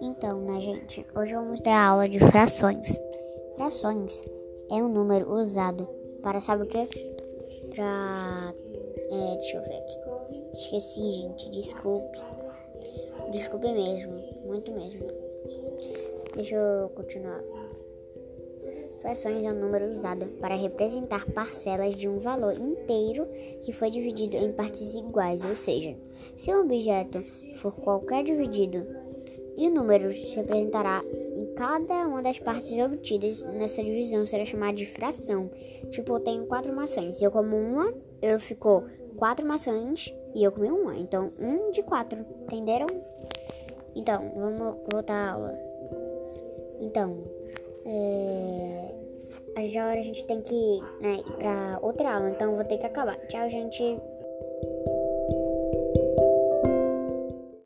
Então, né, gente? Hoje vamos ter a aula de frações. Frações é um número usado para, sabe o quê? Pra. É, deixa eu ver aqui. Esqueci, gente. Desculpe. Desculpe mesmo. Muito mesmo. Deixa eu continuar. Frações é um número usado para representar parcelas de um valor inteiro que foi dividido em partes iguais, ou seja, se um objeto for qualquer dividido e o número se representará em cada uma das partes obtidas nessa divisão será chamada de fração. Tipo, eu tenho quatro maçãs, eu como uma, eu ficou quatro maçãs e eu comi uma, então um de quatro, entenderam? Então, vamos voltar à aula. Então, é... já a gente tem que né, ir pra outra aula, então vou ter que acabar. Tchau, gente.